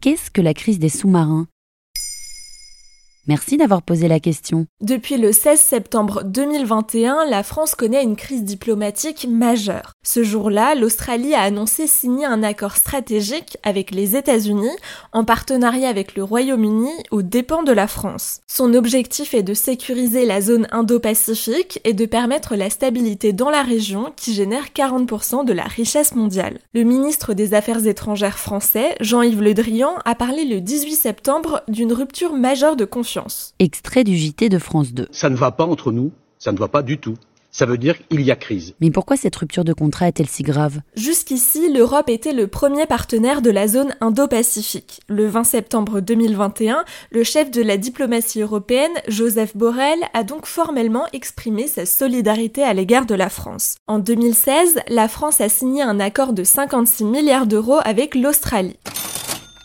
qu'est-ce que la crise des sous-marins? Merci d'avoir posé la question. Depuis le 16 septembre 2021, la France connaît une crise diplomatique majeure. Ce jour-là, l'Australie a annoncé signer un accord stratégique avec les États-Unis en partenariat avec le Royaume-Uni aux dépens de la France. Son objectif est de sécuriser la zone Indo-Pacifique et de permettre la stabilité dans la région qui génère 40% de la richesse mondiale. Le ministre des Affaires étrangères français, Jean-Yves Le Drian, a parlé le 18 septembre d'une rupture majeure de confiance Extrait du JT de France 2. Ça ne va pas entre nous, ça ne va pas du tout. Ça veut dire qu'il y a crise. Mais pourquoi cette rupture de contrat est-elle si grave? Jusqu'ici, l'Europe était le premier partenaire de la zone Indo-Pacifique. Le 20 septembre 2021, le chef de la diplomatie européenne, Joseph Borrell, a donc formellement exprimé sa solidarité à l'égard de la France. En 2016, la France a signé un accord de 56 milliards d'euros avec l'Australie.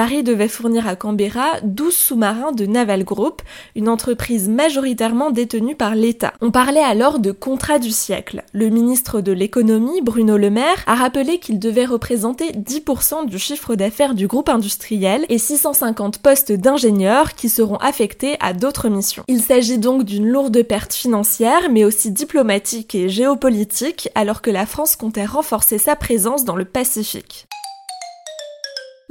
Paris devait fournir à Canberra 12 sous-marins de Naval Group, une entreprise majoritairement détenue par l'État. On parlait alors de contrat du siècle. Le ministre de l'économie, Bruno Le Maire, a rappelé qu'il devait représenter 10% du chiffre d'affaires du groupe industriel et 650 postes d'ingénieurs qui seront affectés à d'autres missions. Il s'agit donc d'une lourde perte financière, mais aussi diplomatique et géopolitique, alors que la France comptait renforcer sa présence dans le Pacifique.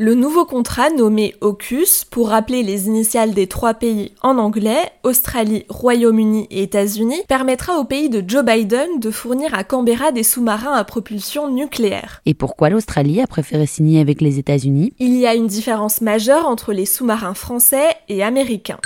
Le nouveau contrat nommé AUKUS, pour rappeler les initiales des trois pays en anglais, Australie, Royaume-Uni et États-Unis, permettra au pays de Joe Biden de fournir à Canberra des sous-marins à propulsion nucléaire. Et pourquoi l'Australie a préféré signer avec les États-Unis? Il y a une différence majeure entre les sous-marins français et américains.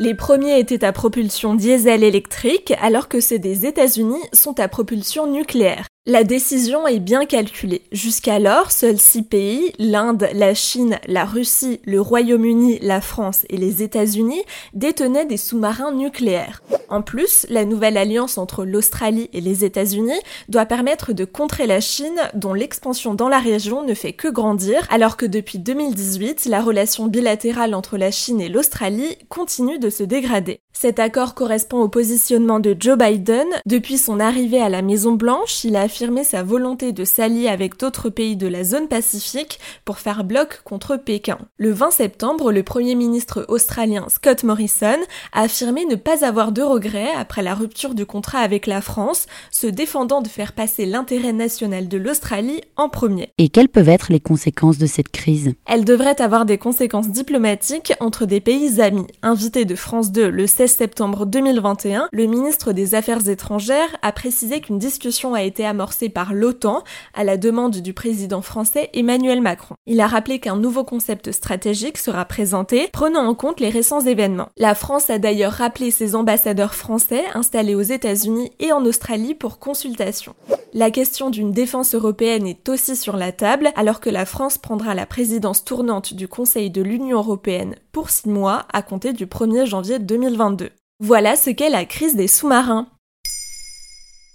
Les premiers étaient à propulsion diesel électrique alors que ceux des États-Unis sont à propulsion nucléaire. La décision est bien calculée. Jusqu'alors, seuls six pays, l'Inde, la Chine, la Russie, le Royaume-Uni, la France et les États-Unis, détenaient des sous-marins nucléaires. En plus, la nouvelle alliance entre l'Australie et les États-Unis doit permettre de contrer la Chine, dont l'expansion dans la région ne fait que grandir, alors que depuis 2018, la relation bilatérale entre la Chine et l'Australie continue de se dégrader. Cet accord correspond au positionnement de Joe Biden. Depuis son arrivée à la Maison Blanche, il a affirmé sa volonté de s'allier avec d'autres pays de la zone Pacifique pour faire bloc contre Pékin. Le 20 septembre, le Premier ministre australien Scott Morrison a affirmé ne pas avoir de regrets après la rupture du contrat avec la France, se défendant de faire passer l'intérêt national de l'Australie en premier. Et quelles peuvent être les conséquences de cette crise? Elle devrait avoir des conséquences diplomatiques entre des pays amis. Invité de France 2 le 16 septembre 2021, le ministre des Affaires étrangères a précisé qu'une discussion a été amorcée par l'OTAN à la demande du président français Emmanuel Macron. Il a rappelé qu'un nouveau concept stratégique sera présenté, prenant en compte les récents événements. La France a d'ailleurs rappelé ses français installés aux États-Unis et en Australie pour consultation. La question d'une défense européenne est aussi sur la table, alors que la France prendra la présidence tournante du Conseil de l'Union européenne pour six mois à compter du 1er janvier 2022. Voilà ce qu'est la crise des sous-marins.